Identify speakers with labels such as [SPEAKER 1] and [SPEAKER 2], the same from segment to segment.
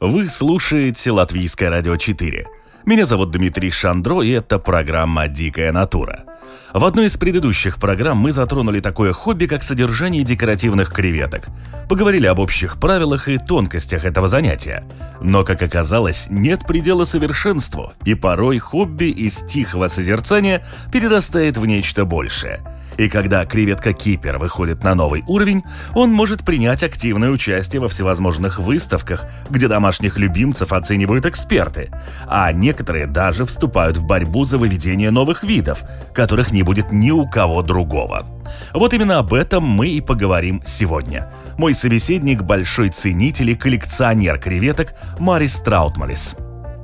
[SPEAKER 1] Вы слушаете Латвийское радио 4. Меня зовут Дмитрий Шандро, и это программа «Дикая натура». В одной из предыдущих программ мы затронули такое хобби, как содержание декоративных креветок. Поговорили об общих правилах и тонкостях этого занятия. Но, как оказалось, нет предела совершенству, и порой хобби из тихого созерцания перерастает в нечто большее – и когда креветка-кипер выходит на новый уровень, он может принять активное участие во всевозможных выставках, где домашних любимцев оценивают эксперты, а некоторые даже вступают в борьбу за выведение новых видов, которых не будет ни у кого другого. Вот именно об этом мы и поговорим сегодня. Мой собеседник – большой ценитель и коллекционер креветок Марис Траутмалис.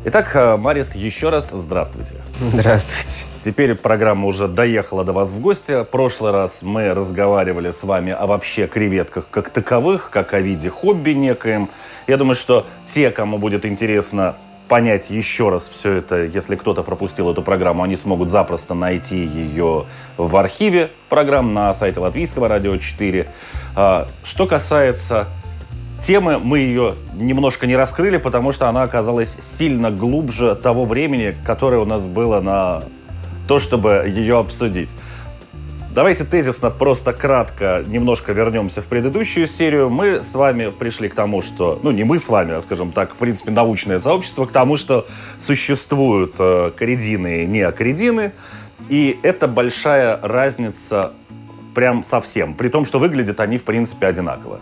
[SPEAKER 1] Итак, э, Марис, еще раз здравствуйте.
[SPEAKER 2] Здравствуйте.
[SPEAKER 1] Теперь программа уже доехала до вас в гости. В прошлый раз мы разговаривали с вами о вообще креветках как таковых, как о виде хобби некоем. Я думаю, что те, кому будет интересно понять еще раз все это, если кто-то пропустил эту программу, они смогут запросто найти ее в архиве программ на сайте Латвийского радио 4. А, что касается темы, мы ее немножко не раскрыли, потому что она оказалась сильно глубже того времени, которое у нас было на то, чтобы ее обсудить. Давайте тезисно, просто кратко немножко вернемся в предыдущую серию. Мы с вами пришли к тому, что, ну не мы с вами, а скажем так, в принципе, научное сообщество, к тому, что существуют э, коридины и неокоридины, и это большая разница прям совсем, при том, что выглядят они, в принципе, одинаково.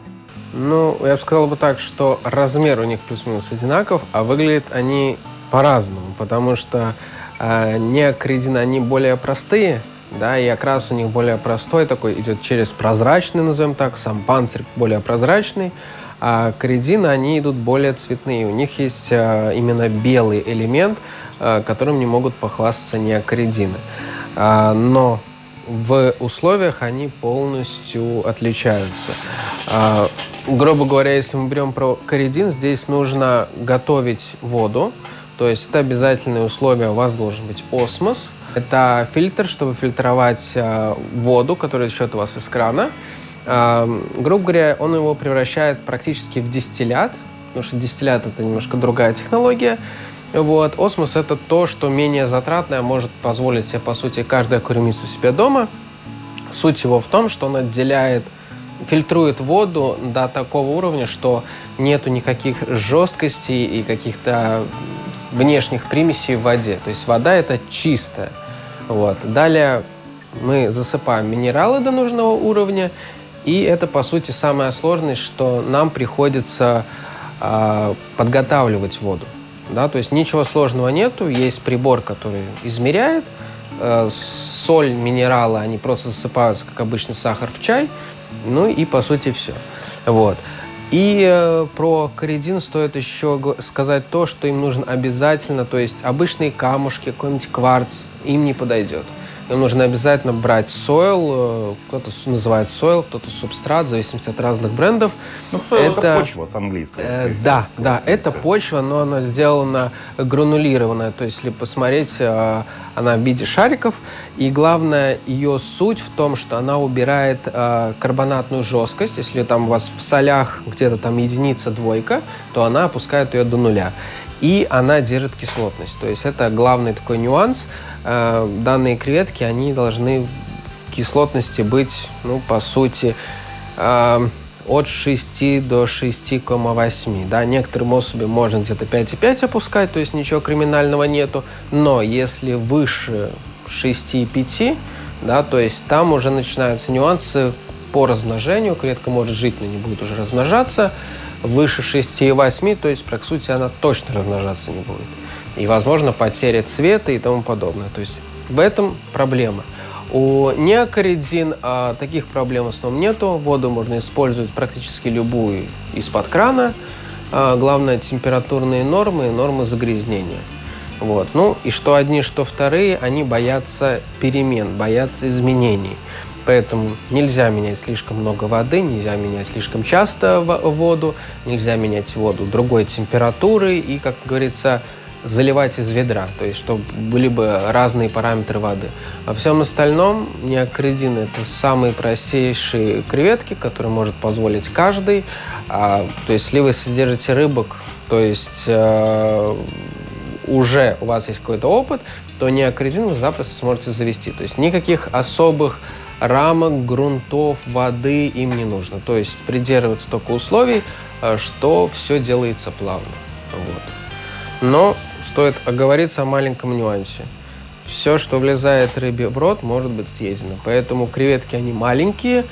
[SPEAKER 2] Ну, я бы сказал бы так, что размер у них плюс-минус одинаков, а выглядят они по-разному, потому что а, неокредины, они более простые, да, и окрас у них более простой, такой идет через прозрачный, назовем так, сам панцирь более прозрачный, а кредины, они идут более цветные. У них есть а, именно белый элемент, а, которым не могут похвастаться неокредины. Но в условиях они полностью отличаются. Грубо говоря, если мы берем про коридин, здесь нужно готовить воду, то есть это обязательные условия. У вас должен быть осмос. Это фильтр, чтобы фильтровать э, воду, которая течет у вас из крана. Э, грубо говоря, он его превращает практически в дистиллят, потому что дистиллят это немножко другая технология. Вот. Осмос это то, что менее затратное, может позволить себе, по сути, каждый аквариумист у себя дома. Суть его в том, что он отделяет фильтрует воду до такого уровня, что нету никаких жесткостей и каких-то внешних примесей в воде. То есть вода это чистая. Вот. Далее мы засыпаем минералы до нужного уровня, и это, по сути, самое сложное, что нам приходится э, подготавливать воду. Да? То есть ничего сложного нету, есть прибор, который измеряет, э, соль, минералы, они просто засыпаются, как обычный сахар в чай, ну и, по сути, все. Вот. И э, про коридин стоит еще сказать то, что им нужно обязательно, то есть обычные камушки, какой-нибудь кварц им не подойдет. Им нужно обязательно брать сойл, э, кто-то называет сойл, кто-то субстрат, в зависимости от разных брендов.
[SPEAKER 1] Ну, сойл это, это почва с английского.
[SPEAKER 2] Э, да, да, это почва, но она сделана гранулированная. То есть, если посмотреть, э, она в виде шариков. И главное, ее суть в том, что она убирает э, карбонатную жесткость. Если там у вас в солях где-то там единица, двойка, то она опускает ее до нуля. И она держит кислотность. То есть это главный такой нюанс – Э, данные креветки, они должны в кислотности быть, ну, по сути, э, от 6 до 6,8. Да, некоторым особям можно где-то 5,5 опускать, то есть ничего криминального нету. Но если выше 6,5, да, то есть там уже начинаются нюансы по размножению. Клетка может жить, но не будет уже размножаться. Выше 6,8, то есть, по сути, она точно размножаться не будет и, возможно, потеря цвета и тому подобное. То есть в этом проблема. У неокоридин а, таких проблем в основном нету. Воду можно использовать практически любую из-под крана. а, главное температурные нормы и нормы загрязнения. Вот. Ну и что одни, что вторые, они боятся перемен, боятся изменений. Поэтому нельзя менять слишком много воды, нельзя менять слишком часто воду, нельзя менять воду другой температуры и, как говорится, заливать из ведра, то есть чтобы были бы разные параметры воды. Во всем остальном неокридин – это самые простейшие креветки, которые может позволить каждый. А, то есть если вы содержите рыбок, то есть э, уже у вас есть какой-то опыт, то неокридин вы запросто сможете завести. То есть никаких особых рамок, грунтов, воды им не нужно. То есть придерживаться только условий, э, что все делается плавно. Вот. Но стоит оговориться о маленьком нюансе. Все, что влезает рыбе в рот, может быть съедено. Поэтому креветки, они маленькие,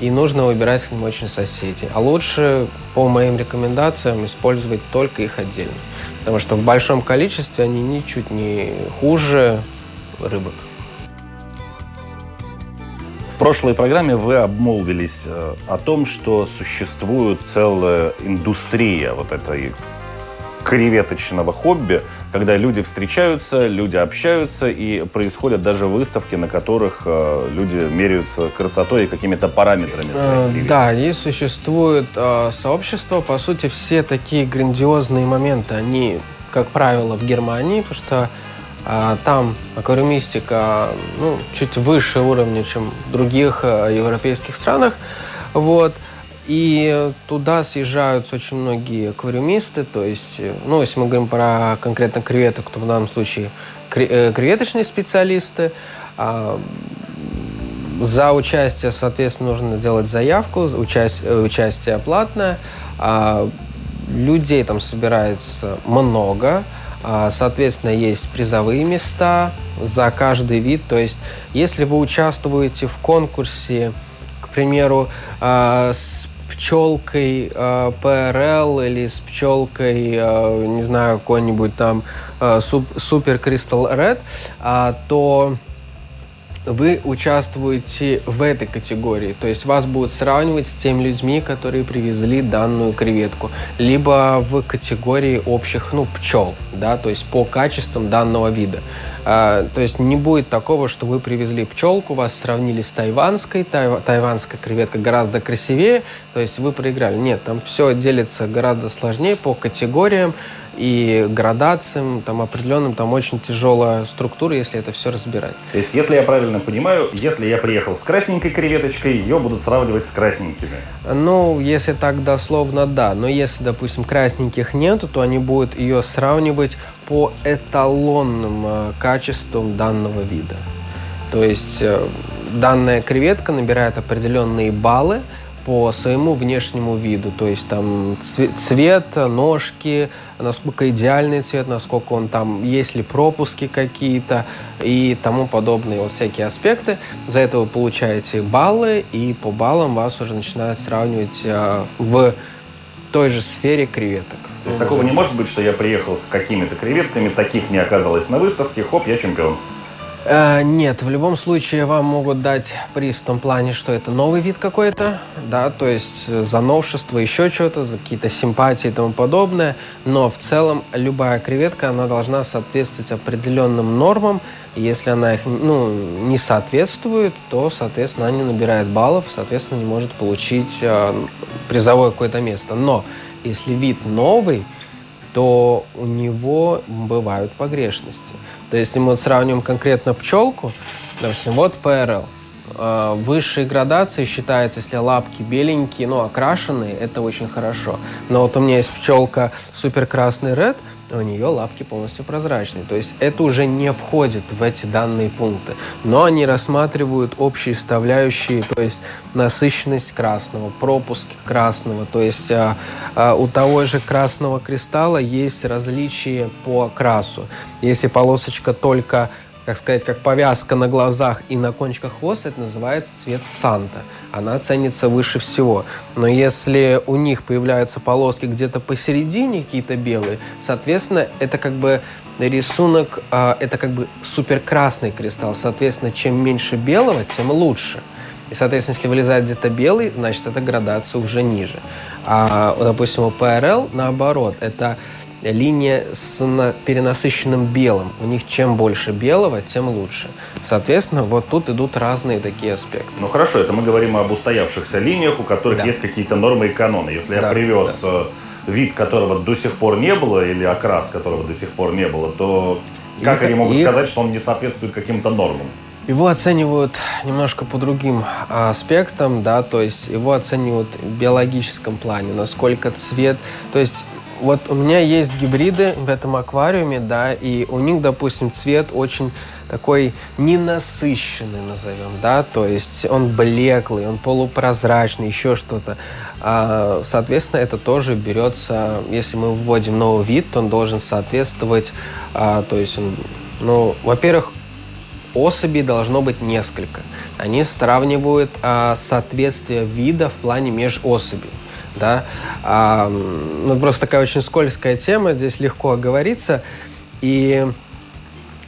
[SPEAKER 2] и нужно выбирать к ним очень соседей. А лучше, по моим рекомендациям, использовать только их отдельно. Потому что в большом количестве они ничуть не хуже рыбок.
[SPEAKER 1] В прошлой программе вы обмолвились э, о том, что существует целая индустрия вот этой креветочного хобби, когда люди встречаются, люди общаются, и происходят даже выставки, на которых э, люди меряются красотой и какими-то параметрами.
[SPEAKER 2] Э, да, и существует э, сообщество. По сути, все такие грандиозные моменты, они, как правило, в Германии, потому что там аквариумистика ну, чуть выше уровня, чем в других а, европейских странах. Вот. И туда съезжаются очень многие аквариумисты, то есть, ну, если мы говорим про конкретно креветок, то в данном случае э, креветочные специалисты. А, за участие, соответственно, нужно делать заявку, участие, э, участие платное. Людей там собирается много. А, соответственно, есть призовые места за каждый вид. То есть, если вы участвуете в конкурсе, к примеру, а, с пчелкой э, ПРЛ или с пчелкой, не знаю, какой-нибудь там Супер Кристал Ред, то вы участвуете в этой категории. То есть вас будут сравнивать с теми людьми, которые привезли данную креветку. Либо в категории общих, ну, пчел, да, то есть по качествам данного вида. А, то есть не будет такого, что вы привезли пчелку, вас сравнили с тайванской, тай, тайванская креветка гораздо красивее, то есть вы проиграли. Нет, там все делится гораздо сложнее по категориям, и градациям, там определенным, там очень тяжелая структура, если это все разбирать.
[SPEAKER 1] То есть, если я правильно понимаю, если я приехал с красненькой креветочкой, ее будут сравнивать с красненькими?
[SPEAKER 2] Ну, если так дословно, да. Но если, допустим, красненьких нету, то они будут ее сравнивать по эталонным э, качествам данного вида. То есть, э, данная креветка набирает определенные баллы, по своему внешнему виду, то есть там цвет, ножки, насколько идеальный цвет, насколько он там, есть ли пропуски какие-то и тому подобные вот всякие аспекты. За это вы получаете баллы, и по баллам вас уже начинают сравнивать э, в той же сфере креветок.
[SPEAKER 1] То есть такого не может быть, что я приехал с какими-то креветками, таких не оказалось на выставке, хоп, я чемпион.
[SPEAKER 2] Э, нет, в любом случае вам могут дать приз в том плане, что это новый вид какой-то, да, то есть за новшество, еще что-то, за какие-то симпатии и тому подобное. Но в целом любая креветка, она должна соответствовать определенным нормам. Если она их ну, не соответствует, то, соответственно, она не набирает баллов, соответственно, не может получить э, призовое какое-то место. Но если вид новый, то у него бывают погрешности. То есть, если мы сравним конкретно пчелку, допустим, вот ПРЛ, а, высшей градации считается, если лапки беленькие, но окрашенные, это очень хорошо. Но вот у меня есть пчелка супер красный ред, у нее лапки полностью прозрачные. То есть это уже не входит в эти данные пункты. Но они рассматривают общие составляющие, то есть насыщенность красного, пропуск красного. То есть а, а, у того же красного кристалла есть различия по окрасу. Если полосочка только как сказать, как повязка на глазах и на кончиках хвоста, это называется цвет Санта. Она ценится выше всего. Но если у них появляются полоски где-то посередине, какие-то белые, соответственно, это как бы рисунок, а, это как бы супер красный кристалл. Соответственно, чем меньше белого, тем лучше. И, соответственно, если вылезает где-то белый, значит, эта градация уже ниже. А, допустим, у ПРЛ наоборот, это линия с перенасыщенным белым. У них чем больше белого, тем лучше. Соответственно, вот тут идут разные такие аспекты.
[SPEAKER 1] Ну хорошо, это мы говорим об устоявшихся линиях, у которых да. есть какие-то нормы и каноны. Если да, я привез да. Э, вид, которого до сих пор не было, или окрас, которого до сих пор не было, то как их, они могут их... сказать, что он не соответствует каким-то нормам?
[SPEAKER 2] Его оценивают немножко по другим аспектам, да, то есть его оценивают в биологическом плане, насколько цвет, то есть вот у меня есть гибриды в этом аквариуме, да, и у них, допустим, цвет очень такой ненасыщенный, назовем, да, то есть он блеклый, он полупрозрачный, еще что-то. А, соответственно, это тоже берется, если мы вводим новый вид, то он должен соответствовать, а, то есть, он, ну, во-первых, особей должно быть несколько. Они сравнивают а, соответствие вида в плане межособей да. А, ну, просто такая очень скользкая тема, здесь легко оговориться. И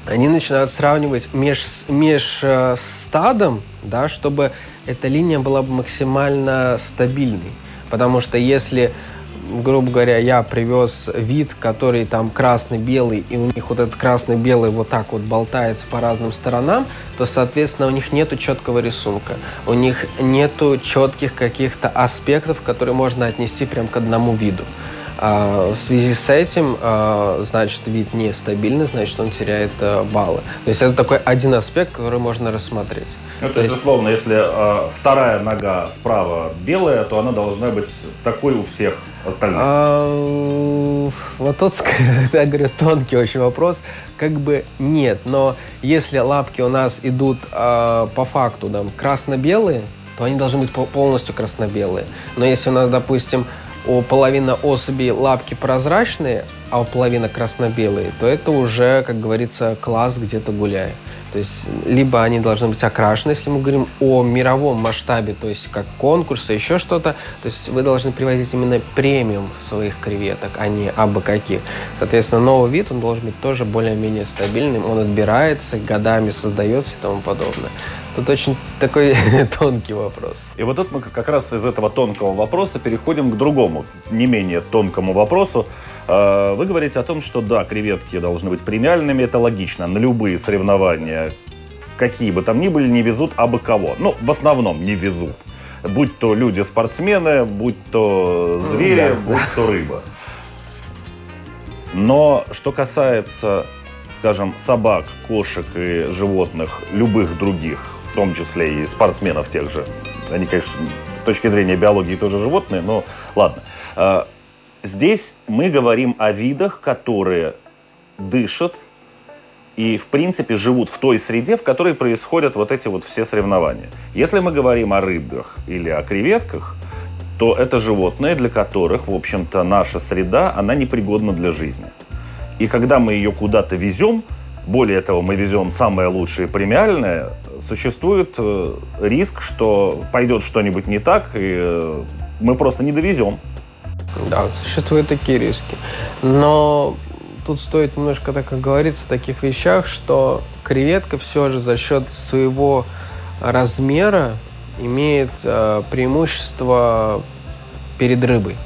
[SPEAKER 2] они начинают сравнивать меж, меж э, стадом, да, чтобы эта линия была бы максимально стабильной. Потому что если грубо говоря, я привез вид, который там красный-белый, и у них вот этот красный-белый вот так вот болтается по разным сторонам, то, соответственно, у них нету четкого рисунка. У них нету четких каких-то аспектов, которые можно отнести прям к одному виду. А, в связи с этим, а, значит, вид нестабильный, значит, он теряет а, баллы. То есть это такой один аспект, который можно рассмотреть.
[SPEAKER 1] Ну, то, то есть, условно, если э, вторая нога справа белая, то она должна быть такой у всех остальных. А,
[SPEAKER 2] вот тут, я говорю, тонкий очень вопрос. Как бы нет, но если лапки у нас идут э, по факту там, красно-белые, то они должны быть полностью красно-белые. Но если у нас, допустим, у половины особей лапки прозрачные, а у половины красно-белые, то это уже, как говорится, класс где-то гуляет. То есть либо они должны быть окрашены, если мы говорим о мировом масштабе, то есть как конкурсы, еще что-то. То есть вы должны привозить именно премиум своих креветок, а не абы каких. Соответственно, новый вид, он должен быть тоже более-менее стабильным. Он отбирается, годами создается и тому подобное. Тут очень такой тонкий вопрос.
[SPEAKER 1] И вот тут мы как раз из этого тонкого вопроса переходим к другому, не менее тонкому вопросу. А, вы говорите о том, что да, креветки должны быть премиальными, это логично. На любые соревнования, какие бы там ни были, не везут абы кого. Ну, в основном не везут. Будь то люди-спортсмены, будь то звери, да. будь то рыба. Но что касается, скажем, собак, кошек и животных, любых других, в том числе и спортсменов тех же. Они, конечно, с точки зрения биологии тоже животные, но ладно. А, здесь мы говорим о видах, которые дышат и, в принципе, живут в той среде, в которой происходят вот эти вот все соревнования. Если мы говорим о рыбах или о креветках, то это животные, для которых, в общем-то, наша среда, она непригодна для жизни. И когда мы ее куда-то везем, более того, мы везем самое лучшее премиальное, существует э, риск, что пойдет что-нибудь не так, и э, мы просто не довезем.
[SPEAKER 2] Да, существуют такие риски. Но тут стоит немножко так говориться о таких вещах, что креветка все же за счет своего размера имеет э, преимущество перед рыбой.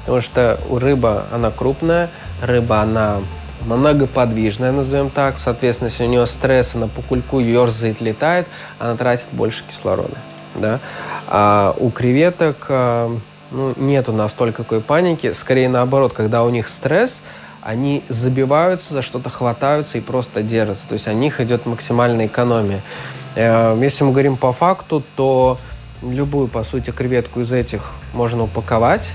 [SPEAKER 2] Потому что у рыба она крупная, рыба она многоподвижная, назовем так. Соответственно, если у нее стресс, она по кульку ерзает, летает, она тратит больше кислорода. Да? А у креветок а, ну, нету настолько такой паники. Скорее наоборот, когда у них стресс, они забиваются за что-то, хватаются и просто держатся. То есть у них идет максимальная экономия. Э, если мы говорим по факту, то любую, по сути, креветку из этих можно упаковать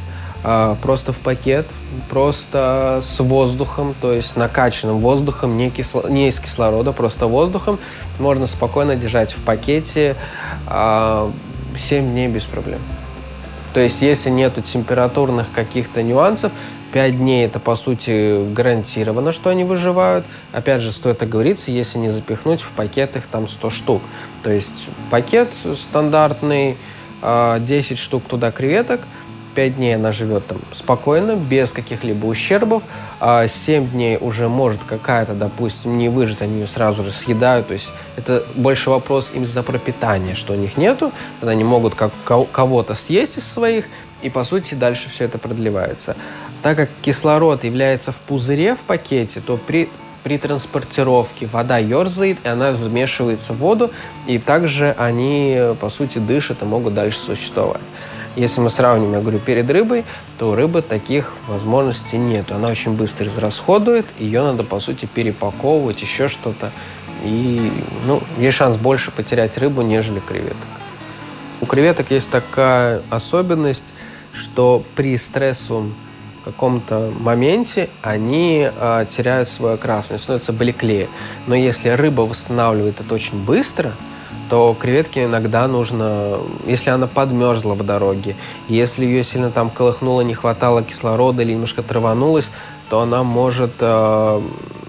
[SPEAKER 2] просто в пакет, просто с воздухом, то есть накачанным воздухом, не, кисло, не из кислорода, просто воздухом. Можно спокойно держать в пакете 7 а, дней без проблем. То есть если нету температурных каких-то нюансов, 5 дней это, по сути, гарантированно, что они выживают. Опять же, стоит оговориться, если не запихнуть в пакет их там 100 штук. То есть пакет стандартный, 10 а, штук туда креветок – 5 дней она живет там спокойно, без каких-либо ущербов, а 7 дней уже может какая-то, допустим, не выжить, они ее сразу же съедают, то есть это больше вопрос им за пропитание, что у них нету, тогда они могут как кого-то съесть из своих, и по сути дальше все это продлевается. Так как кислород является в пузыре в пакете, то при при транспортировке вода ерзает, и она вмешивается в воду, и также они, по сути, дышат и могут дальше существовать. Если мы сравним, я говорю, перед рыбой, то у рыбы таких возможностей нет. Она очень быстро израсходует, ее надо, по сути, перепаковывать, еще что-то. И ну, есть шанс больше потерять рыбу, нежели креветок. У креветок есть такая особенность, что при стрессовом каком-то моменте они э, теряют свою они становятся блеклее. Но если рыба восстанавливает это очень быстро, то креветке иногда нужно, если она подмерзла в дороге, если ее сильно там колыхнуло, не хватало кислорода или немножко траванулась, то она может э,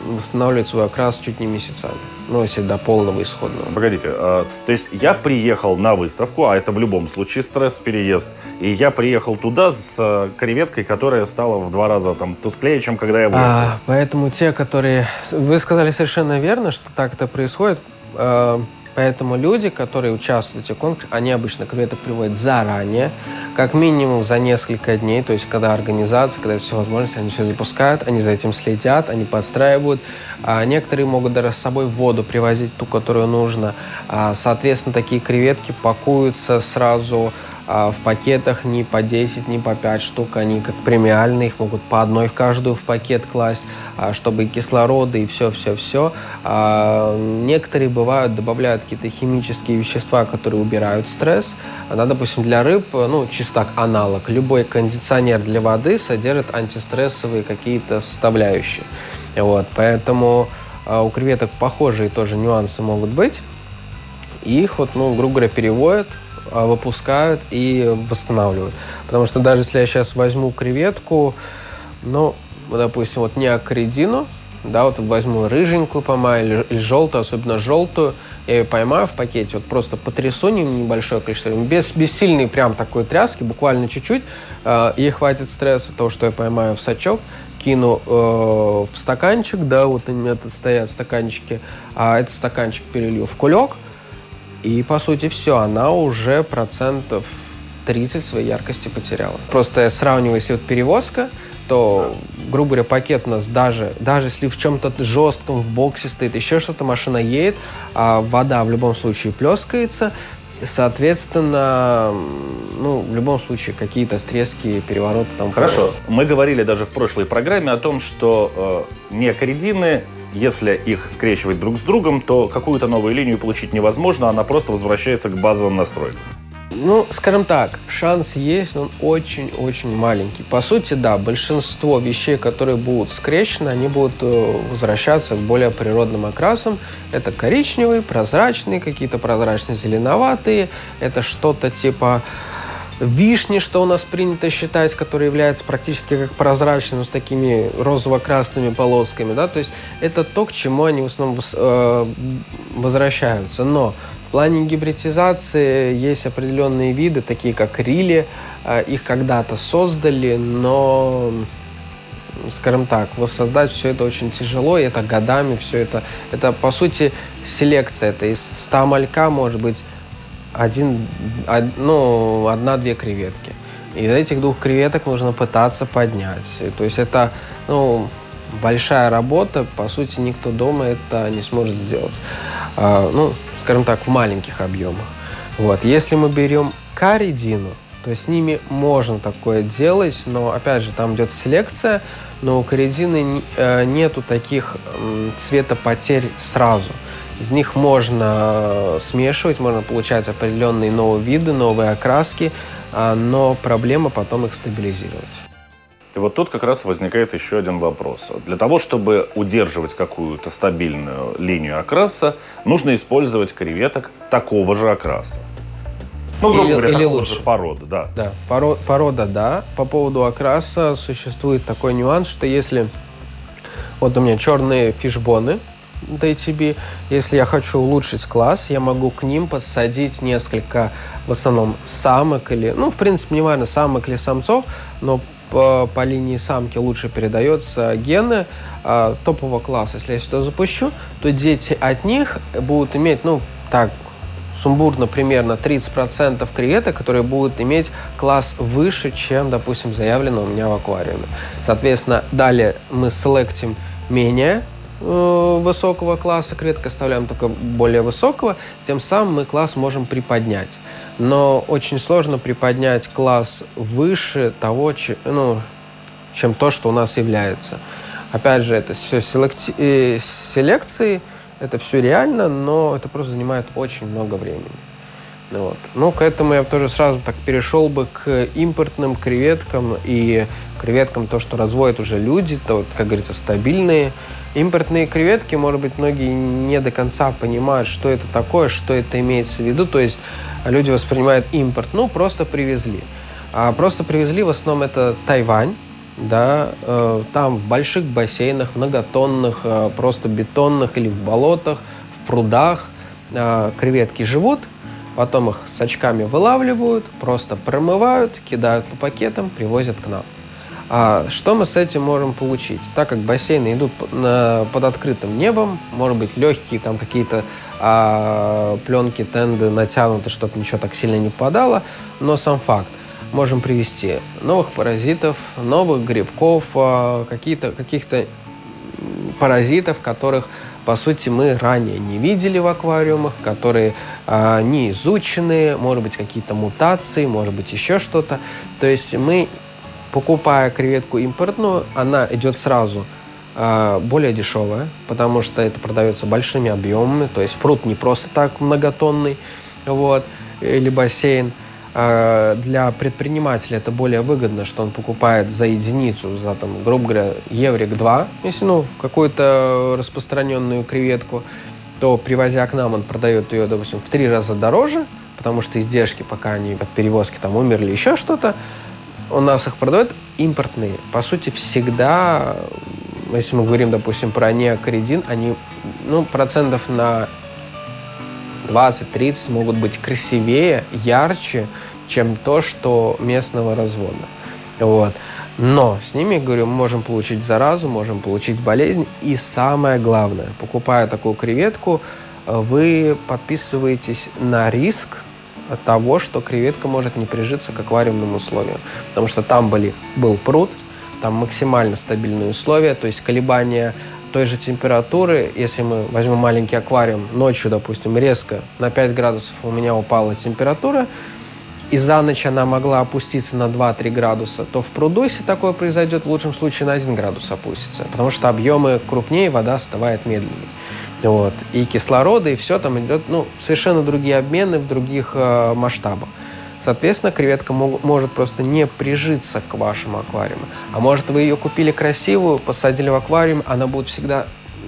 [SPEAKER 2] восстанавливать свой окрас чуть не месяцами. Ну, если до полного исходного.
[SPEAKER 1] Погодите, э, то есть я приехал на выставку, а это в любом случае стресс-переезд, и я приехал туда с э, креветкой, которая стала в два раза там тусклее, чем когда я выехал. А,
[SPEAKER 2] поэтому те, которые... Вы сказали совершенно верно, что так это происходит. Э, Поэтому люди, которые участвуют в этих конкурсах, они обычно креветок приводят заранее, как минимум за несколько дней, то есть когда организация, когда все возможности, они все запускают, они за этим следят, они подстраивают. А некоторые могут даже с собой воду привозить, ту, которую нужно. А, соответственно, такие креветки пакуются сразу в пакетах не по 10, не по 5 штук, они как премиальные, их могут по одной в каждую в пакет класть, а, чтобы и кислороды, и все-все-все. А некоторые бывают, добавляют какие-то химические вещества, которые убирают стресс. Да, допустим, для рыб, ну, чистак аналог, любой кондиционер для воды содержит антистрессовые какие-то составляющие. Вот, поэтому у креветок похожие тоже нюансы могут быть. Их вот, ну, грубо говоря, переводят а, выпускают и восстанавливают. Потому что даже если я сейчас возьму креветку, ну, допустим, вот не акридину, да, вот возьму рыженькую поймаю или, или желтую, особенно желтую, я ее поймаю в пакете, вот просто потрясу небольшое количество, без, без сильной прям такой тряски, буквально чуть-чуть, э, ей хватит стресса того, что я поймаю в сачок, кину э, в стаканчик, да, вот они у меня стоят стаканчики, а этот стаканчик перелью в кулек – и, по сути, все, она уже процентов 30 своей яркости потеряла. Просто сравнивая, если вот перевозка, то, грубо говоря, пакет у нас даже, даже если в чем-то жестком, в боксе стоит, еще что-то, машина едет, а вода в любом случае плескается, Соответственно, ну, в любом случае, какие-то стрески, перевороты там.
[SPEAKER 1] Хорошо. Мы говорили даже в прошлой программе о том, что э, неокоридины если их скрещивать друг с другом, то какую-то новую линию получить невозможно, она просто возвращается к базовым настройкам.
[SPEAKER 2] Ну, скажем так, шанс есть, но он очень-очень маленький. По сути, да, большинство вещей, которые будут скрещены, они будут э, возвращаться к более природным окрасам. Это коричневые, прозрачные, какие-то прозрачно-зеленоватые. Это что-то типа вишни, что у нас принято считать, который является практически как прозрачным, с такими розово-красными полосками, да, то есть это то, к чему они в основном э, возвращаются. Но в плане гибридизации есть определенные виды, такие как рили, э, их когда-то создали, но скажем так, воссоздать все это очень тяжело, и это годами все это, это по сути селекция, это из 100 малька может быть один, ну, одна-две креветки. Из этих двух креветок нужно пытаться поднять. То есть это, ну, большая работа, по сути, никто дома это не сможет сделать. А, ну, скажем так, в маленьких объемах. Вот. Если мы берем каридину, то с ними можно такое делать, но, опять же, там идет селекция, но у каридины э, нету таких цветопотерь сразу. Из них можно смешивать, можно получать определенные новые виды, новые окраски, а, но проблема потом их стабилизировать.
[SPEAKER 1] И вот тут как раз возникает еще один вопрос. Для того, чтобы удерживать какую-то стабильную линию окраса, нужно использовать креветок такого же окраса.
[SPEAKER 2] Ну, грубо или, говоря, или
[SPEAKER 1] лучше. же порода, да.
[SPEAKER 2] Да, порода, порода, да. По поводу окраса существует такой нюанс, что если вот у меня черные фишбоны, DTB. Если я хочу улучшить класс, я могу к ним подсадить несколько, в основном, самок или, ну, в принципе, не важно, самок или самцов, но по, по линии самки лучше передаются гены э, топового класса. Если я сюда запущу, то дети от них будут иметь, ну, так, сумбурно примерно 30% креветок, которые будут иметь класс выше, чем, допустим, заявлено у меня в аквариуме. Соответственно, далее мы селектим менее высокого класса креветок, оставляем только более высокого, тем самым мы класс можем приподнять. Но очень сложно приподнять класс выше того, ну, чем то, что у нас является. Опять же, это все селекти... э, селекции, это все реально, но это просто занимает очень много времени. Вот. Ну, к этому я тоже сразу так перешел бы к импортным креветкам и креветкам, то, что разводят уже люди, то, как говорится, стабильные. Импортные креветки, может быть, многие не до конца понимают, что это такое, что это имеется в виду. То есть люди воспринимают импорт, ну, просто привезли. А просто привезли в основном это Тайвань, да, э, там в больших бассейнах, многотонных, э, просто бетонных или в болотах, в прудах э, креветки живут, потом их с очками вылавливают, просто промывают, кидают по пакетам, привозят к нам. А что мы с этим можем получить? Так как бассейны идут под открытым небом, может быть, легкие там какие-то а, пленки, тенды натянуты, чтобы ничего так сильно не попадало, но сам факт можем привести новых паразитов, новых грибков, а, какие-то, каких-то паразитов, которых, по сути, мы ранее не видели в аквариумах, которые э, не изучены, может быть, какие-то мутации, может быть, еще что-то. То есть мы, покупая креветку импортную, она идет сразу э, более дешевая, потому что это продается большими объемами, то есть пруд не просто так многотонный, вот, или бассейн – а, для предпринимателя это более выгодно, что он покупает за единицу, за, там, грубо говоря, еврик 2, если, ну, какую-то распространенную креветку, то, привозя к нам, он продает ее, допустим, в три раза дороже, потому что издержки, пока они от перевозки там умерли, еще что-то, у нас их продают импортные. По сути, всегда, если мы говорим, допустим, про неокоридин, они, ну, процентов на 20-30 могут быть красивее, ярче, чем то, что местного развода. Вот. Но с ними, говорю, мы можем получить заразу, можем получить болезнь. И самое главное, покупая такую креветку, вы подписываетесь на риск того, что креветка может не прижиться к аквариумным условиям. Потому что там были, был пруд, там максимально стабильные условия, то есть колебания той же температуры, если мы возьмем маленький аквариум, ночью, допустим, резко на 5 градусов у меня упала температура, и за ночь она могла опуститься на 2-3 градуса, то в пруду, если такое произойдет, в лучшем случае на 1 градус опустится, потому что объемы крупнее, вода остывает медленнее. Вот. И кислорода, и все там идет, ну, совершенно другие обмены в других э, масштабах. Соответственно, креветка мог, может просто не прижиться к вашему аквариуму. А может, вы ее купили красивую, посадили в аквариум, она будет всегда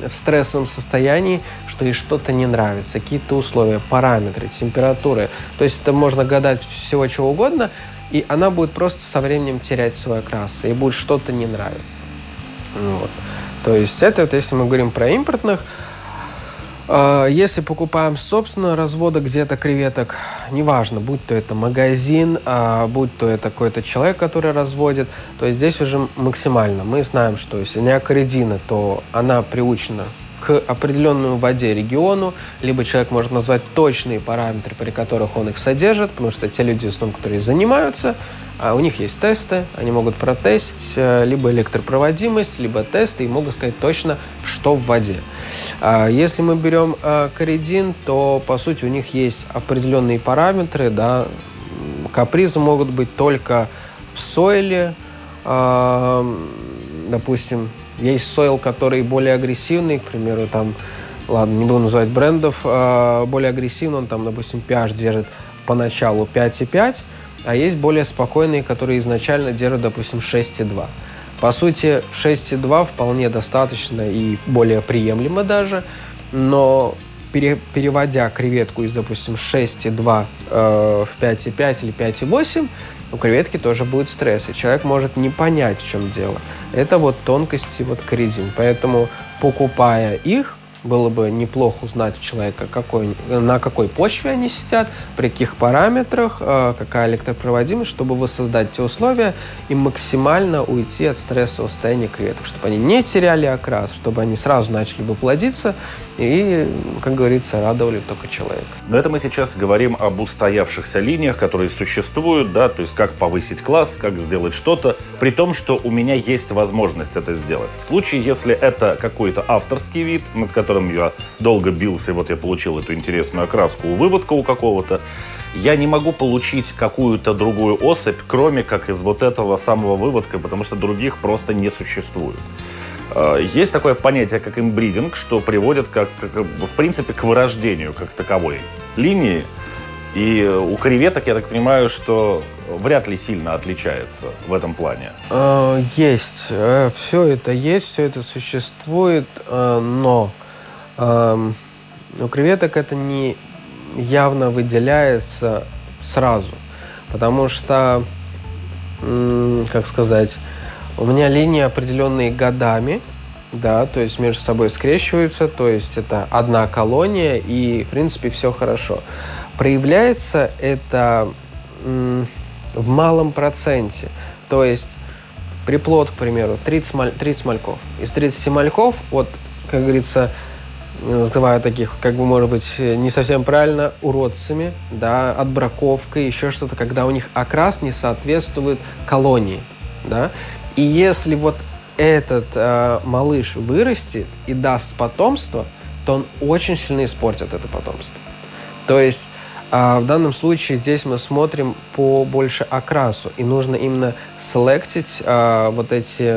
[SPEAKER 2] в стрессовом состоянии, что ей что-то не нравится, какие-то условия, параметры, температуры. То есть это можно гадать всего чего угодно, и она будет просто со временем терять свой окрас, и будет что-то не нравиться. Вот. То есть это вот если мы говорим про импортных, если покупаем собственно развода где-то креветок, неважно, будь то это магазин, а, будь то это какой-то человек, который разводит, то здесь уже максимально. Мы знаем, что если неокоридина, то она приучена к определенному воде региону, либо человек может назвать точные параметры, при которых он их содержит, потому что те люди, в основном, которые занимаются, а у них есть тесты, они могут протестить э, либо электропроводимость, либо тесты и могут сказать точно, что в воде. А если мы берем а, коридин, то, по сути, у них есть определенные параметры, да, капризы могут быть только в сойле, а, допустим, есть сойл, который более агрессивный, к примеру, там, ладно, не буду называть брендов, более агрессивный, он там, допустим, pH держит поначалу 5,5, а есть более спокойные, которые изначально держат, допустим, 6,2. По сути, 6,2 вполне достаточно и более приемлемо даже, но пере, переводя креветку из, допустим, 6,2 э, в 5,5 или 5,8, у креветки тоже будет стресс, и человек может не понять, в чем дело. Это вот тонкости вот коридин. Поэтому, покупая их, было бы неплохо узнать у человека, какой, на какой почве они сидят, при каких параметрах, э, какая электропроводимость, чтобы воссоздать те условия и максимально уйти от стрессового состояния креветок, чтобы они не теряли окрас, чтобы они сразу начали бы плодиться и, как говорится, радовали только человека.
[SPEAKER 1] Но это мы сейчас говорим об устоявшихся линиях, которые существуют, да, то есть как повысить класс, как сделать что-то, при том, что у меня есть возможность это сделать. В случае, если это какой-то авторский вид, над которым я долго бился, и вот я получил эту интересную окраску у выводка у какого-то, я не могу получить какую-то другую особь, кроме как из вот этого самого выводка, потому что других просто не существует. А, есть такое понятие, как имбридинг, что приводит, как, как, в принципе, к вырождению как таковой линии. И у креветок, я так понимаю, что вряд ли сильно отличается в этом плане.
[SPEAKER 2] А, есть. Э, все это есть, все это существует, э, но у креветок это не явно выделяется сразу. Потому что, как сказать, у меня линии определенные годами, да, то есть между собой скрещиваются, то есть это одна колония, и, в принципе, все хорошо. Проявляется это в малом проценте, то есть приплод, к примеру, 30, маль, 30 мальков. Из 30 мальков, вот, как говорится, называю таких, как бы, может быть, не совсем правильно, уродцами, да, отбраковкой, еще что-то, когда у них окрас не соответствует колонии, да, и если вот этот э, малыш вырастет и даст потомство, то он очень сильно испортит это потомство. То есть э, в данном случае здесь мы смотрим по больше окрасу, и нужно именно селектить э, вот эти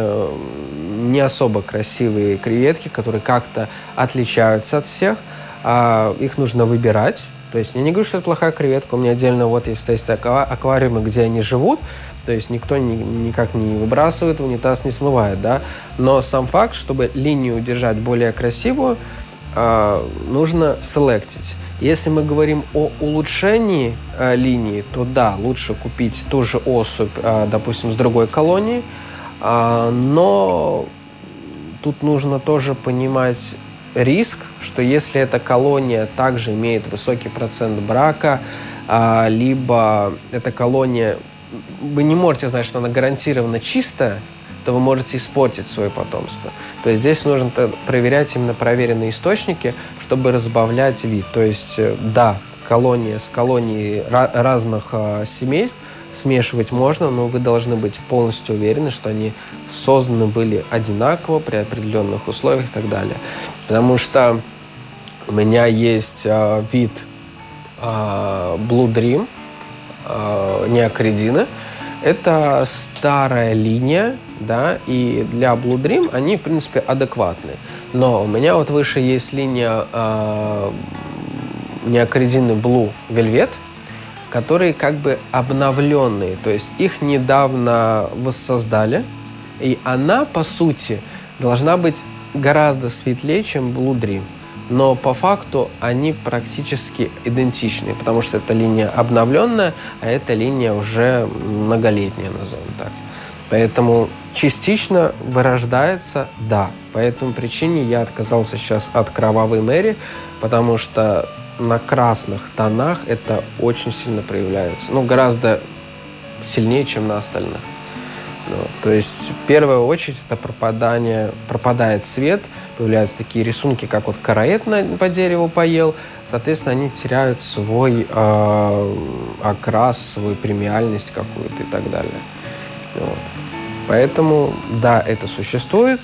[SPEAKER 2] не особо красивые креветки, которые как-то отличаются от всех. Э, их нужно выбирать. То есть я не говорю, что это плохая креветка. У меня отдельно вот есть, есть аквариумы, где они живут. То есть никто ни, никак не выбрасывает, унитаз не смывает, да. Но сам факт, чтобы линию удержать более красивую, э, нужно селектить. Если мы говорим о улучшении э, линии, то да, лучше купить ту же особь, э, допустим, с другой колонии, э, но тут нужно тоже понимать риск, что если эта колония также имеет высокий процент брака, э, либо эта колония вы не можете знать, что она гарантированно чистая, то вы можете испортить свое потомство. То есть здесь нужно проверять именно проверенные источники, чтобы разбавлять вид. То есть, э, да, колония с колонией разных э, семейств смешивать можно, но вы должны быть полностью уверены, что они созданы были одинаково при определенных условиях и так далее. Потому что у меня есть э, вид э, Blue Dream, э, неокридины. Это старая линия, да, и для Blue Dream они, в принципе, адекватны. Но у меня вот выше есть линия э, неокридины Blue Velvet, которые как бы обновленные, то есть их недавно воссоздали, и она, по сути, должна быть гораздо светлее, чем Blue Dream но по факту они практически идентичны, потому что эта линия обновленная, а эта линия уже многолетняя, назовем так. Поэтому частично вырождается, да. По этому причине я отказался сейчас от кровавой Мэри, потому что на красных тонах это очень сильно проявляется. Ну, гораздо сильнее, чем на остальных. Ну, то есть в первую очередь это пропадание, пропадает цвет, появляются такие рисунки, как вот караэт на, по дереву поел, соответственно, они теряют свой э, окрас, свою премиальность какую-то и так далее. Вот. Поэтому, да, это существует,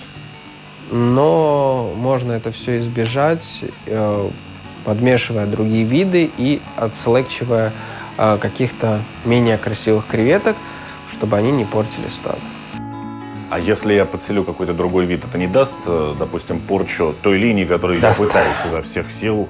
[SPEAKER 2] но можно это все избежать, э, подмешивая другие виды и отселекчивая э, каких-то менее красивых креветок, чтобы они не портили стадо.
[SPEAKER 1] А если я подселю какой-то другой вид, это не даст, э, допустим, порчу той линии, которую
[SPEAKER 2] даст.
[SPEAKER 1] я пытаюсь изо всех сил?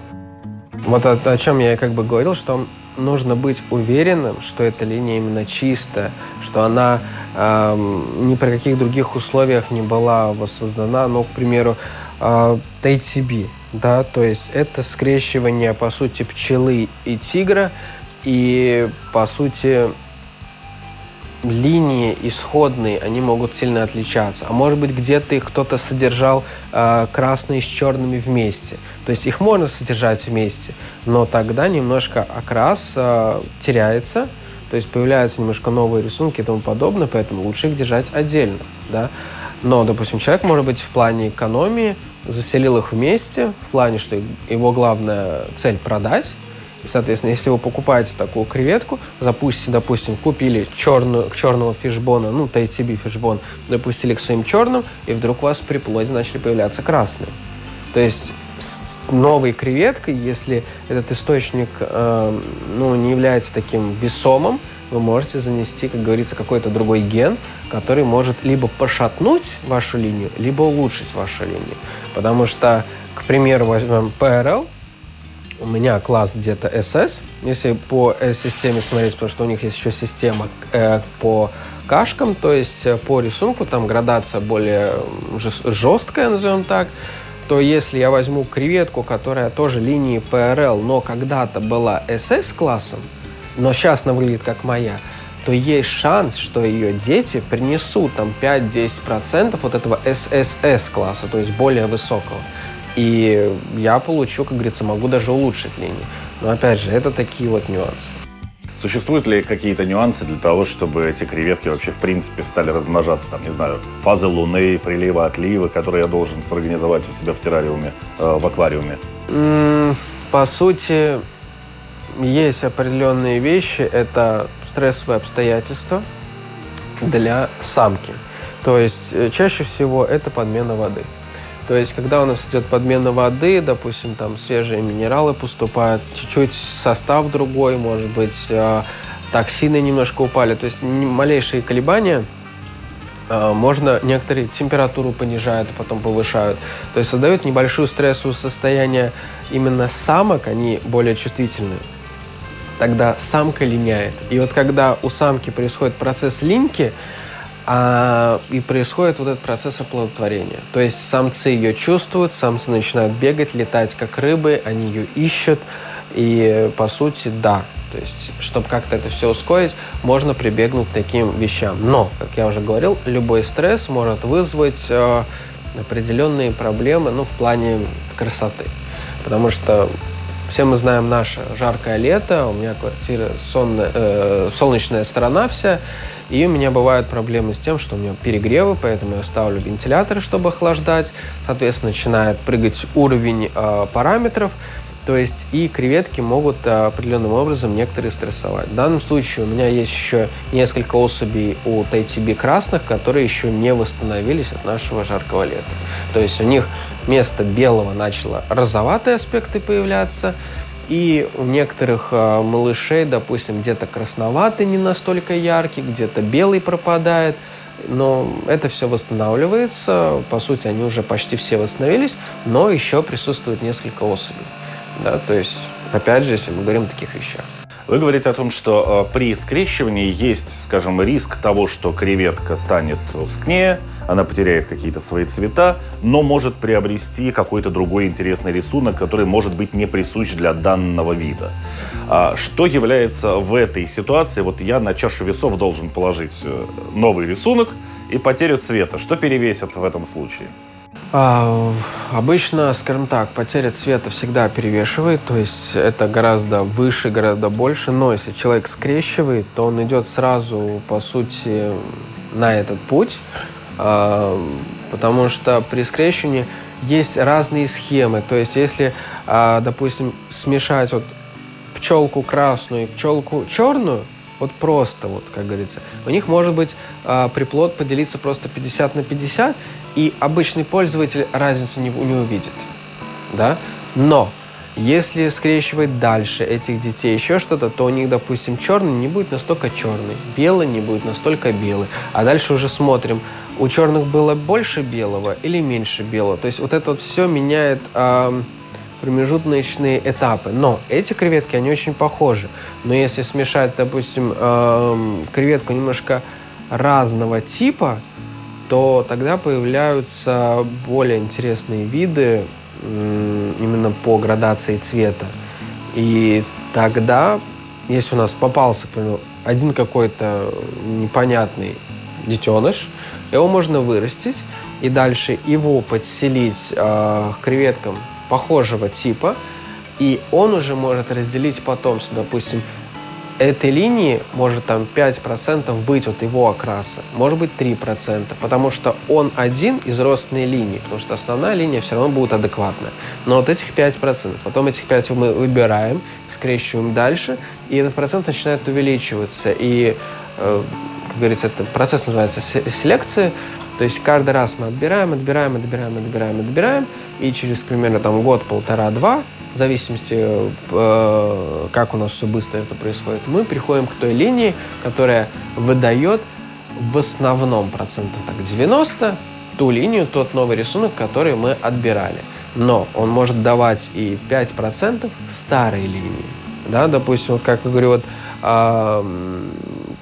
[SPEAKER 2] Вот о, о чем я как бы говорил, что нужно быть уверенным, что эта линия именно чистая, что она эм, ни при каких других условиях не была воссоздана, ну, к примеру, э, TTB, да, то есть это скрещивание, по сути, пчелы и тигра, и, по сути, линии исходные, они могут сильно отличаться. А может быть, где-то их кто-то содержал э, красные с черными вместе. То есть их можно содержать вместе, но тогда немножко окрас э, теряется, то есть появляются немножко новые рисунки и тому подобное, поэтому лучше их держать отдельно. Да? Но, допустим, человек, может быть, в плане экономии заселил их вместе, в плане, что его главная цель продать, и, соответственно, если вы покупаете такую креветку, запустите, допустим, купили черную, черного фишбона, ну, тайтиби фишбон, допустили к своим черным, и вдруг у вас при плоде начали появляться красные. То есть с новой креветкой, если этот источник э, ну, не является таким весомым, вы можете занести, как говорится, какой-то другой ген, который может либо пошатнуть вашу линию, либо улучшить вашу линию. Потому что, к примеру, возьмем PRL, у меня класс где-то SS. Если по системе смотреть, потому что у них есть еще система э, по кашкам, то есть э, по рисунку там градация более жесткая, назовем так, то если я возьму креветку, которая тоже линии PRL, но когда-то была SS классом, но сейчас она выглядит как моя, то есть шанс, что ее дети принесут там 5-10% вот этого SSS класса, то есть более высокого. И я получу, как говорится, могу даже улучшить линии. Но опять же, это такие вот нюансы.
[SPEAKER 1] Существуют ли какие-то нюансы для того, чтобы эти креветки вообще в принципе стали размножаться? Там, не знаю, фазы луны, прилива, отлива, которые я должен сорганизовать у себя в террариуме, э, в аквариуме?
[SPEAKER 2] По сути, есть определенные вещи. Это стрессовые обстоятельства для самки. То есть э, чаще всего это подмена воды. То есть, когда у нас идет подмена воды, допустим, там свежие минералы поступают, чуть-чуть состав другой, может быть, э, токсины немножко упали, то есть малейшие колебания э, можно некоторые температуру понижают, а потом повышают. То есть создают небольшую стрессовое состояние именно самок, они более чувствительны. Тогда самка линяет. И вот когда у самки происходит процесс линьки, а, и происходит вот этот процесс оплодотворения. То есть самцы ее чувствуют, самцы начинают бегать, летать как рыбы, они ее ищут. И по сути, да, то есть, чтобы как-то это все ускорить, можно прибегнуть к таким вещам. Но, как я уже говорил, любой стресс может вызвать э, определенные проблемы, ну, в плане красоты. Потому что все мы знаем наше жаркое лето, у меня квартира сонная, э, солнечная сторона вся, и у меня бывают проблемы с тем, что у меня перегревы, поэтому я ставлю вентиляторы, чтобы охлаждать. Соответственно, начинает прыгать уровень э, параметров. То есть и креветки могут э, определенным образом некоторые стрессовать. В данном случае у меня есть еще несколько особей у тайтиби красных, которые еще не восстановились от нашего жаркого лета. То есть у них вместо белого начало розоватые аспекты появляться, и у некоторых э, малышей, допустим, где-то красноватый не настолько яркий, где-то белый пропадает. Но это все восстанавливается. По сути, они уже почти все восстановились, но еще присутствует несколько особей. Да, то есть, опять же, если мы говорим о таких вещах.
[SPEAKER 1] Вы говорите о том, что э, при скрещивании есть, скажем, риск того, что креветка станет тускнее, она потеряет какие-то свои цвета, но может приобрести какой-то другой интересный рисунок, который может быть не присущ для данного вида. А что является в этой ситуации? Вот я на чашу весов должен положить э, новый рисунок и потерю цвета. Что перевесит в этом случае?
[SPEAKER 2] А, обычно, скажем так, потеря цвета всегда перевешивает, то есть это гораздо выше, гораздо больше, но если человек скрещивает, то он идет сразу, по сути, на этот путь, а, потому что при скрещивании есть разные схемы, то есть если, а, допустим, смешать вот пчелку красную и пчелку черную, вот просто, вот, как говорится, у них может быть приплод поделиться просто 50 на 50, и обычный пользователь разницу не, не увидит. Да? Но если скрещивать дальше этих детей еще что-то, то у них, допустим, черный не будет настолько черный, белый не будет настолько белый. А дальше уже смотрим, у черных было больше белого или меньше белого. То есть вот это вот все меняет э, промежуточные этапы. Но эти креветки, они очень похожи. Но если смешать, допустим, э, креветку немножко разного типа, то тогда появляются более интересные виды именно по градации цвета. И тогда если у нас попался, например, один какой-то непонятный детеныш, его можно вырастить и дальше его подселить э, к креветкам похожего типа, и он уже может разделить потомство. Допустим, этой линии может там 5% быть от его окраса, может быть 3%, потому что он один из родственной линии, потому что основная линия все равно будет адекватная. Но вот этих 5%, потом этих 5 мы выбираем, скрещиваем дальше, и этот процент начинает увеличиваться. И, э, как говорится, этот процесс называется селекция, то есть каждый раз мы отбираем, отбираем, отбираем, отбираем, отбираем, и через примерно там год, полтора, два в зависимости, э, как у нас все быстро это происходит, мы приходим к той линии, которая выдает в основном процентов так 90 ту линию, тот новый рисунок, который мы отбирали. Но он может давать и 5% старой линии. Да, допустим, вот как я говорю, вот э,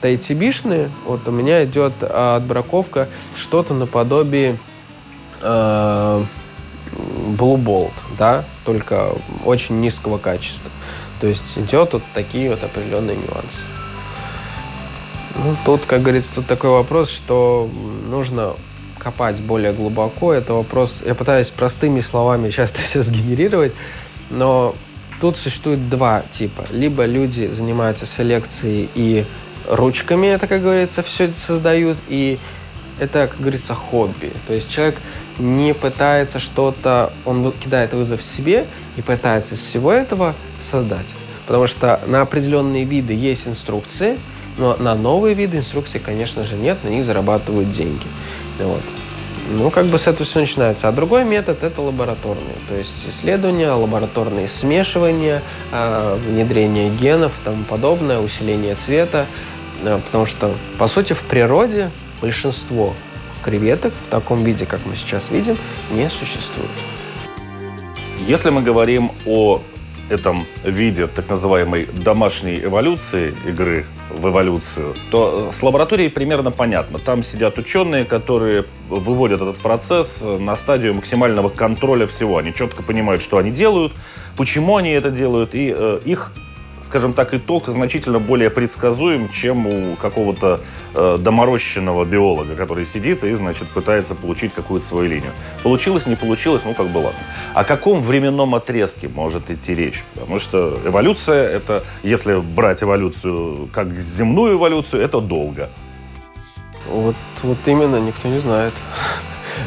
[SPEAKER 2] тайтибишные, вот у меня идет отбраковка что-то наподобие э, Blue Bolt, да, только очень низкого качества. То есть идет вот такие вот определенные нюансы. Ну, тут, как говорится, тут такой вопрос, что нужно копать более глубоко. Это вопрос, я пытаюсь простыми словами часто все сгенерировать, но тут существует два типа. Либо люди занимаются селекцией и ручками, это, как говорится, все это создают, и это, как говорится, хобби. То есть человек не пытается что-то, он кидает вызов себе и пытается из всего этого создать. Потому что на определенные виды есть инструкции, но на новые виды инструкций, конечно же, нет, на них зарабатывают деньги. Вот. Ну, как бы с этого все начинается. А другой метод – это лабораторный. То есть исследования, лабораторные смешивания, а, внедрение генов и тому подобное, усиление цвета. А, потому что, по сути, в природе большинство креветок в таком виде, как мы сейчас видим, не существует.
[SPEAKER 1] Если мы говорим о этом виде так называемой домашней эволюции игры в эволюцию, то с лабораторией примерно понятно. Там сидят ученые, которые выводят этот процесс на стадию максимального контроля всего. Они четко понимают, что они делают, почему они это делают, и э, их скажем так, итог значительно более предсказуем, чем у какого-то э, доморощенного биолога, который сидит и, значит, пытается получить какую-то свою линию. Получилось, не получилось, ну, как бы ладно. О каком временном отрезке может идти речь? Потому что эволюция, это, если брать эволюцию как земную эволюцию, это долго.
[SPEAKER 2] Вот, вот именно, никто не знает.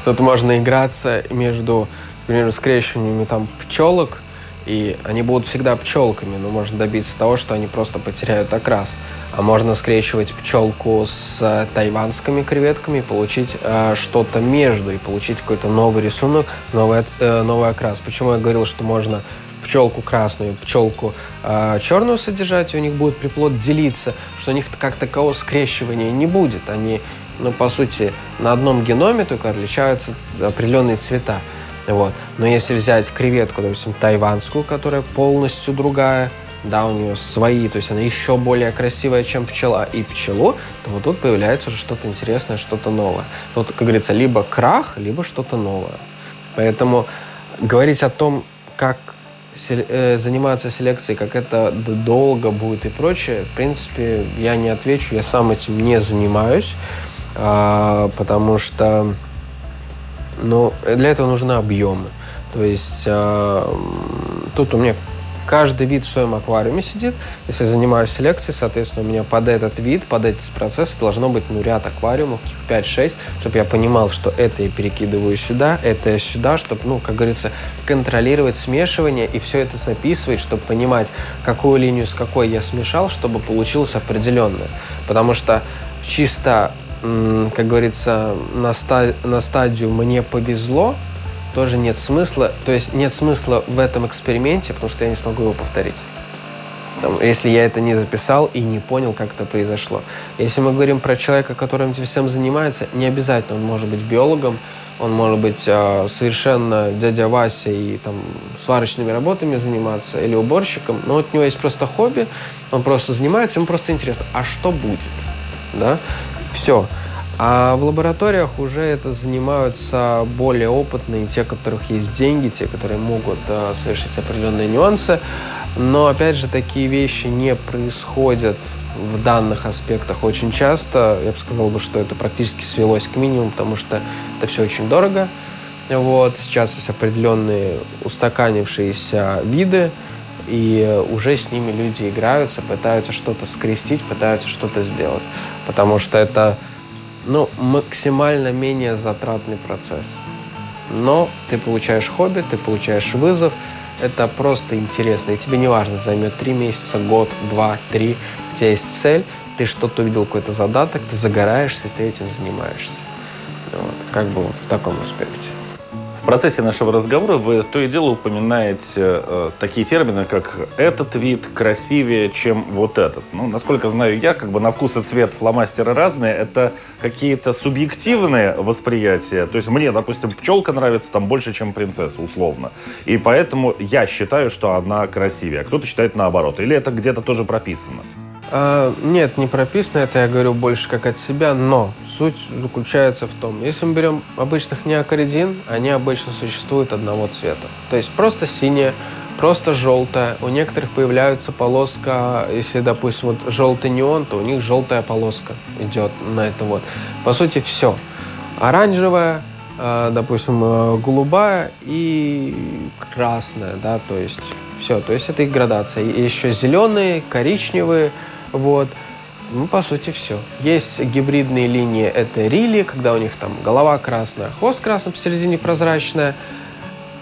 [SPEAKER 2] Тут можно играться между, например, скрещиваниями там пчелок, и они будут всегда пчелками, но можно добиться того, что они просто потеряют окрас. А можно скрещивать пчелку с э, тайванскими креветками и получить э, что-то между, и получить какой-то новый рисунок, новый, э, новый окрас. Почему я говорил, что можно пчелку красную, пчелку э, черную содержать, и у них будет приплод делиться, что у них как такового скрещивания не будет. Они, ну, по сути, на одном геноме только отличаются определенные цвета. Вот. Но если взять креветку, допустим, тайванскую, которая полностью другая, да, у нее свои, то есть она еще более красивая, чем пчела, и пчелу, то вот тут появляется уже что-то интересное, что-то новое. Тут, как говорится, либо крах, либо что-то новое. Поэтому говорить о том, как э, заниматься селекцией, как это долго будет и прочее, в принципе, я не отвечу, я сам этим не занимаюсь, а, потому что но для этого нужны объемы. То есть э, тут у меня каждый вид в своем аквариуме сидит. Если я занимаюсь селекцией, соответственно, у меня под этот вид, под эти процессы должно быть ну, ряд аквариумов, 5-6, чтобы я понимал, что это я перекидываю сюда, это сюда, чтобы, ну, как говорится, контролировать смешивание и все это записывать, чтобы понимать, какую линию с какой я смешал, чтобы получилось определенное. Потому что чисто как говорится, на, ста на стадию «мне повезло», тоже нет смысла. То есть нет смысла в этом эксперименте, потому что я не смогу его повторить. Там, если я это не записал и не понял, как это произошло. Если мы говорим про человека, который этим всем занимается, не обязательно он может быть биологом, он может быть э, совершенно дядя Вася и там сварочными работами заниматься или уборщиком, но вот у него есть просто хобби, он просто занимается, ему просто интересно, а что будет, да? Все. А в лабораториях уже это занимаются более опытные, те, у которых есть деньги, те, которые могут э, совершить определенные нюансы. Но, опять же, такие вещи не происходят в данных аспектах очень часто. Я бы сказал, что это практически свелось к минимуму, потому что это все очень дорого. Вот. Сейчас есть определенные устаканившиеся виды, и уже с ними люди играются, пытаются что-то скрестить, пытаются что-то сделать. Потому что это ну, максимально менее затратный процесс. Но ты получаешь хобби, ты получаешь вызов, это просто интересно. И тебе не важно, займет три месяца, год, два, три. У тебя есть цель, ты что-то увидел, какой-то задаток, ты загораешься, ты этим занимаешься. Вот, как бы вот в таком аспекте.
[SPEAKER 1] В процессе нашего разговора вы то и дело упоминаете э, такие термины, как «этот вид красивее, чем вот этот». Ну, насколько знаю я, как бы на вкус и цвет фломастеры разные. Это какие-то субъективные восприятия. То есть мне, допустим, пчелка нравится там больше, чем принцесса, условно. И поэтому я считаю, что она красивее. А кто-то считает наоборот. Или это где-то тоже прописано?
[SPEAKER 2] А, нет, не прописано, это я говорю больше как от себя, но суть заключается в том, если мы берем обычных неокоридин, они обычно существуют одного цвета. То есть просто синяя, просто желтая. У некоторых появляется полоска, если, допустим, вот желтый неон, то у них желтая полоска идет на это вот. По сути, все. Оранжевая, а, допустим, э, голубая и красная, да, то есть все, то есть это их градация. И еще зеленые, коричневые, вот. Ну, по сути, все. Есть гибридные линии, это рили, когда у них там голова красная, хвост красный, посередине прозрачная.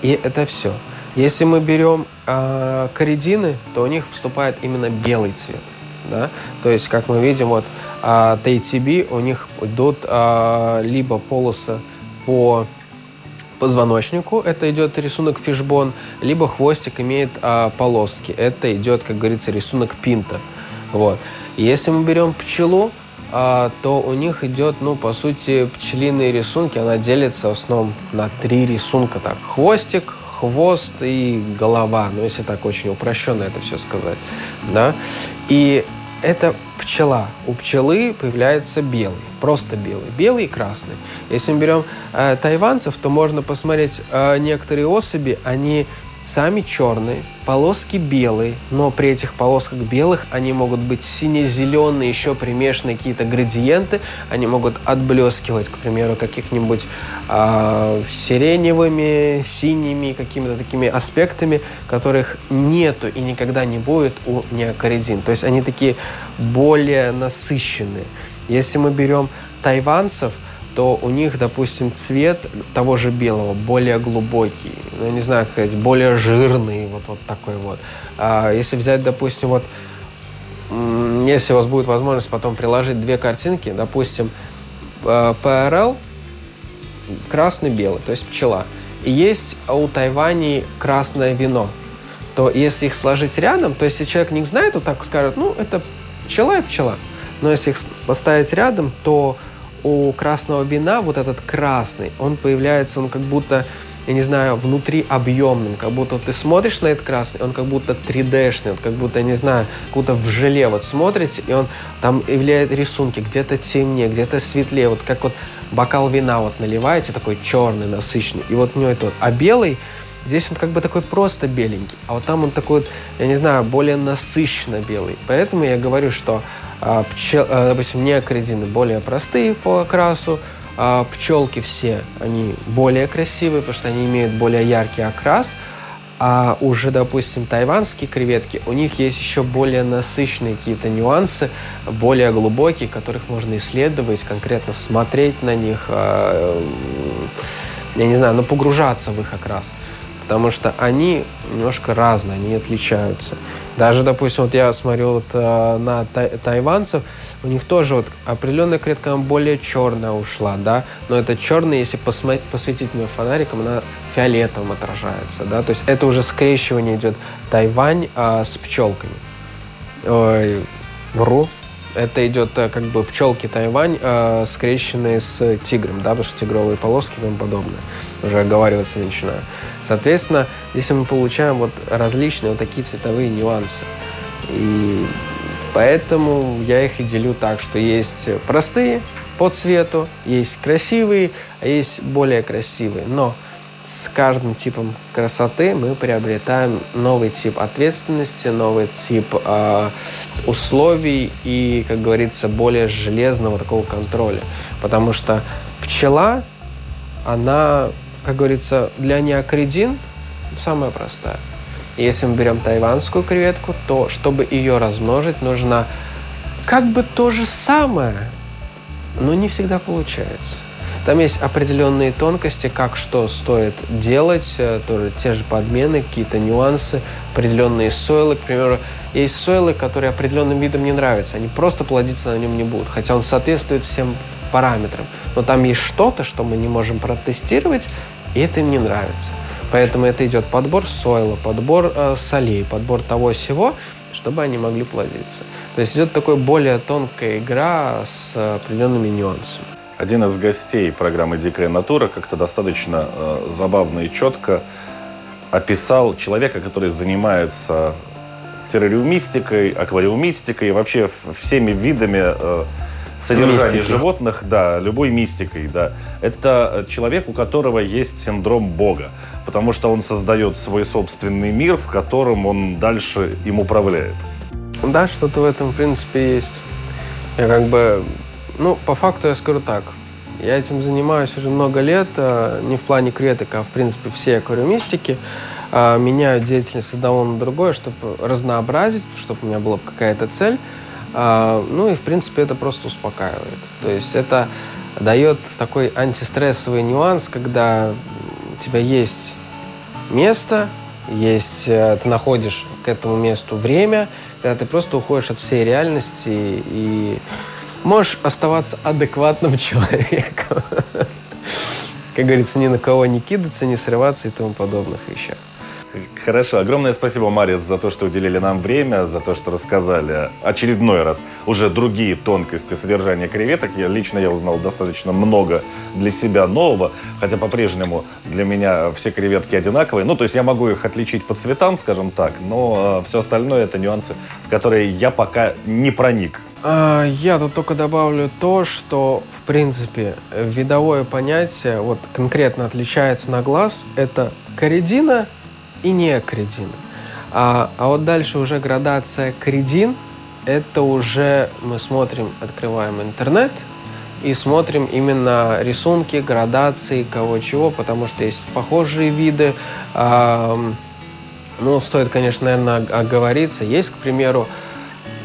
[SPEAKER 2] И это все. Если мы берем э, коридины, то у них вступает именно белый цвет. Да? То есть, как мы видим, вот э, TTB, у них идут э, либо полосы по позвоночнику, это идет рисунок фишбон, либо хвостик имеет э, полоски, это идет, как говорится, рисунок пинта. Вот. Если мы берем пчелу, а, то у них идет, ну, по сути, пчелиные рисунки. Она делится в основном на три рисунка. Так, хвостик, хвост и голова. Ну, если так очень упрощенно это все сказать. Да? И это пчела. У пчелы появляется белый, просто белый, белый и красный. Если мы берем э, тайванцев, то можно посмотреть э, некоторые особи, они Сами черные, полоски белые, но при этих полосках белых они могут быть сине-зеленые, еще примешаны какие-то градиенты, они могут отблескивать, к примеру, каких-нибудь э, сиреневыми, синими, какими-то такими аспектами, которых нету и никогда не будет у неокоридин. То есть они такие более насыщенные. Если мы берем тайванцев – то у них, допустим, цвет того же белого более глубокий, ну, я не знаю, как сказать, более жирный, вот, вот такой вот. А если взять, допустим, вот, если у вас будет возможность потом приложить две картинки, допустим, ПРЛ красный-белый, то есть пчела, и есть у Тайвани красное вино, то если их сложить рядом, то если человек не знает, то так скажет, ну, это пчела и пчела. Но если их поставить рядом, то у красного вина вот этот красный, он появляется, он как будто, я не знаю, внутри объемным, как будто ты смотришь на этот красный, он как будто 3D-шный, как будто, я не знаю, как будто в желе вот смотрите, и он там являет рисунки, где-то темнее, где-то светлее, вот как вот бокал вина вот наливаете, такой черный, насыщенный, и вот у него это вот, а белый, Здесь он как бы такой просто беленький, а вот там он такой, я не знаю, более насыщенно белый. Поэтому я говорю, что пчел, а, допустим, неокоридины более простые по окрасу, а пчелки все, они более красивые, потому что они имеют более яркий окрас, а уже, допустим, тайванские креветки, у них есть еще более насыщенные какие-то нюансы, более глубокие, которых можно исследовать, конкретно смотреть на них, я не знаю, но погружаться в их окрас потому что они немножко разные, они отличаются. Даже, допустим, вот я смотрю вот, э, на тай тайванцев, у них тоже вот определенная клетка более черная ушла, да, но это черный, если посмотреть, посветить ее фонариком, она фиолетовым отражается, да, то есть это уже скрещивание идет Тайвань а, с пчелками. Ой, вру, это идет э, как бы пчелки Тайвань, э, скрещенные с тигром, да, потому что тигровые полоски и тому подобное. Уже оговариваться начинаю. Соответственно, если мы получаем вот различные вот такие цветовые нюансы. И поэтому я их и делю так, что есть простые по цвету, есть красивые, а есть более красивые. Но с каждым типом красоты мы приобретаем новый тип ответственности, новый тип э, условий и, как говорится, более железного такого контроля. Потому что пчела, она, как говорится, для неокридин самая простая. Если мы берем тайванскую креветку, то чтобы ее размножить, нужно как бы то же самое, но не всегда получается. Там есть определенные тонкости, как что стоит делать, э, тоже те же подмены, какие-то нюансы, определенные сойлы. К примеру, есть сойлы, которые определенным видам не нравятся. Они просто плодиться на нем не будут, хотя он соответствует всем параметрам. Но там есть что-то, что мы не можем протестировать, и это им не нравится. Поэтому это идет подбор сойла, подбор э, солей, подбор того всего, чтобы они могли плодиться. То есть идет такой более тонкая игра с определенными нюансами.
[SPEAKER 1] Один из гостей программы «Дикая натура» как-то достаточно э, забавно и четко описал человека, который занимается террариумистикой, аквариумистикой и вообще всеми видами э, содержания Мистики. животных, да, любой мистикой, да. Это человек, у которого есть синдром Бога, потому что он создает свой собственный мир, в котором он дальше им управляет.
[SPEAKER 2] Да, что-то в этом, в принципе, есть. Я как бы ну, по факту я скажу так. Я этим занимаюсь уже много лет, э, не в плане креветок, а в принципе все аквариумистики. Э, меняю деятельность одного на другое, чтобы разнообразить, чтобы у меня была какая-то цель. Э, ну и, в принципе, это просто успокаивает. То есть это дает такой антистрессовый нюанс, когда у тебя есть место, есть, ты находишь к этому месту время, когда ты просто уходишь от всей реальности и можешь оставаться адекватным человеком. Как говорится, ни на кого не кидаться, не срываться и тому подобных вещах.
[SPEAKER 1] Хорошо. Огромное спасибо, Марис, за то, что уделили нам время, за то, что рассказали очередной раз уже другие тонкости содержания креветок. Я, лично я узнал достаточно много для себя нового, хотя по-прежнему для меня все креветки одинаковые. Ну, то есть я могу их отличить по цветам, скажем так, но э, все остальное это нюансы, в которые я пока не проник.
[SPEAKER 2] А, я тут только добавлю то, что, в принципе, видовое понятие вот конкретно отличается на глаз. Это коридина и неокредин. А, а вот дальше уже градация кредин. Это уже мы смотрим, открываем интернет и смотрим именно рисунки, градации, кого чего, потому что есть похожие виды. А, ну, стоит, конечно, наверное, оговориться. Есть, к примеру,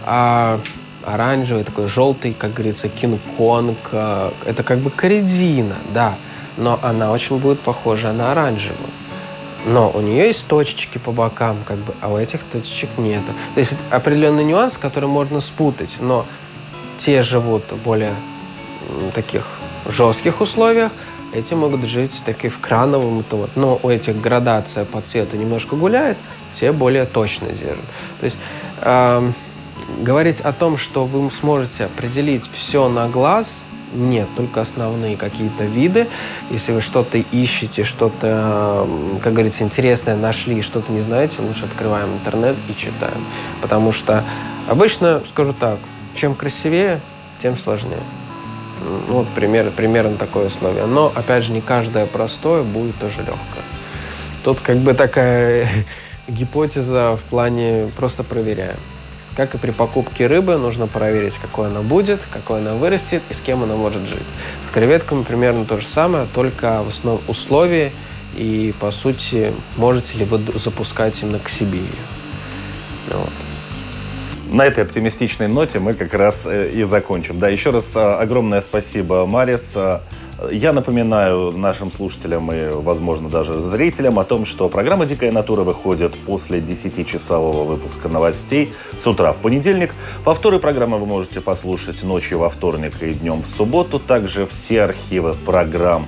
[SPEAKER 2] а, оранжевый, такой желтый, как говорится, кинг-конг. А, это как бы коридина, да, но она очень будет похожа на оранжевую но у нее есть точечки по бокам, как бы, а у этих точечек нету. То есть определенный нюанс, который можно спутать, но те живут в более таких жестких условиях, эти могут жить таки в крановом, то вот, но у этих градация по цвету немножко гуляет, те более точно держат. То есть э, говорить о том, что вы сможете определить все на глаз, нет, только основные какие-то виды. Если вы что-то ищете, что-то, как говорится, интересное нашли, что-то не знаете, лучше открываем интернет и читаем. Потому что обычно, скажу так, чем красивее, тем сложнее. Ну, вот пример, примерно такое условие. Но, опять же, не каждое простое будет тоже легкое. Тут как бы такая гипотеза в плане просто проверяем. Как и при покупке рыбы, нужно проверить, какой она будет, какой она вырастет и с кем она может жить. С креветками примерно то же самое, только в основном условии и, по сути, можете ли вы запускать именно к себе ее.
[SPEAKER 1] Вот. На этой оптимистичной ноте мы как раз э, и закончим. Да, еще раз а, огромное спасибо, Марис. Я напоминаю нашим слушателям и, возможно, даже зрителям о том, что программа «Дикая натура» выходит после 10-часового выпуска новостей с утра в понедельник. Повторы программы вы можете послушать ночью во вторник и днем в субботу. Также все архивы программ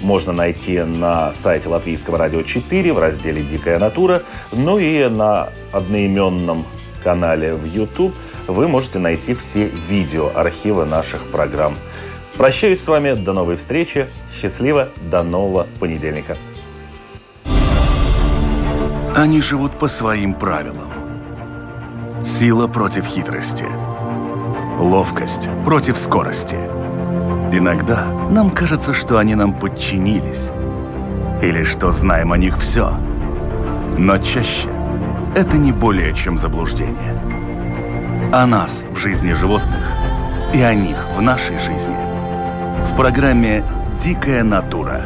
[SPEAKER 1] можно найти на сайте Латвийского радио 4 в разделе «Дикая натура», ну и на одноименном канале в YouTube вы можете найти все видео архивы наших программ. Прощаюсь с вами. До новой встречи. Счастливо. До нового понедельника.
[SPEAKER 3] Они живут по своим правилам. Сила против хитрости. Ловкость против скорости. Иногда нам кажется, что они нам подчинились.
[SPEAKER 1] Или что знаем о них все. Но чаще это не более чем заблуждение. О нас в жизни животных и о них в нашей жизни. В программе «Дикая натура».